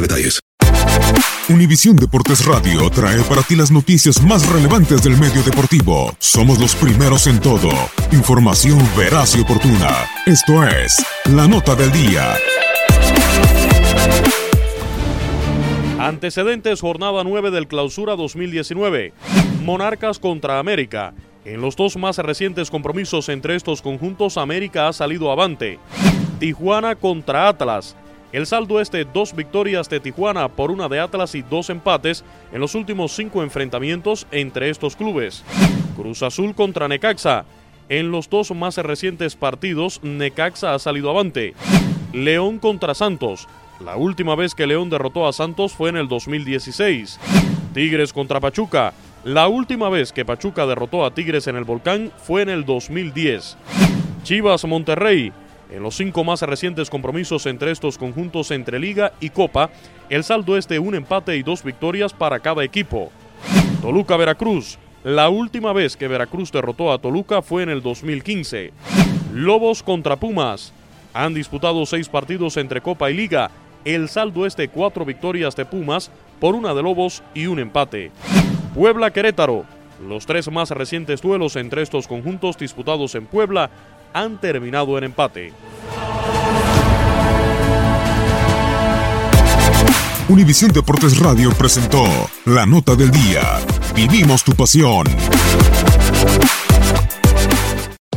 detalles. Univisión Deportes Radio trae para ti las noticias más relevantes del medio deportivo. Somos los primeros en todo. Información veraz y oportuna. Esto es La Nota del Día. Antecedentes jornada 9 del Clausura 2019. Monarcas contra América. En los dos más recientes compromisos entre estos conjuntos, América ha salido avante. Tijuana contra Atlas. El saldo es de dos victorias de Tijuana por una de Atlas y dos empates en los últimos cinco enfrentamientos entre estos clubes. Cruz Azul contra Necaxa. En los dos más recientes partidos, Necaxa ha salido avante. León contra Santos. La última vez que León derrotó a Santos fue en el 2016. Tigres contra Pachuca. La última vez que Pachuca derrotó a Tigres en el Volcán fue en el 2010. Chivas Monterrey. En los cinco más recientes compromisos entre estos conjuntos entre Liga y Copa, el saldo es de un empate y dos victorias para cada equipo. Toluca Veracruz. La última vez que Veracruz derrotó a Toluca fue en el 2015. Lobos contra Pumas. Han disputado seis partidos entre Copa y Liga. El saldo es de cuatro victorias de Pumas por una de Lobos y un empate. Puebla Querétaro. Los tres más recientes duelos entre estos conjuntos disputados en Puebla han terminado en empate. Univisión Deportes Radio presentó La Nota del Día. Vivimos tu pasión.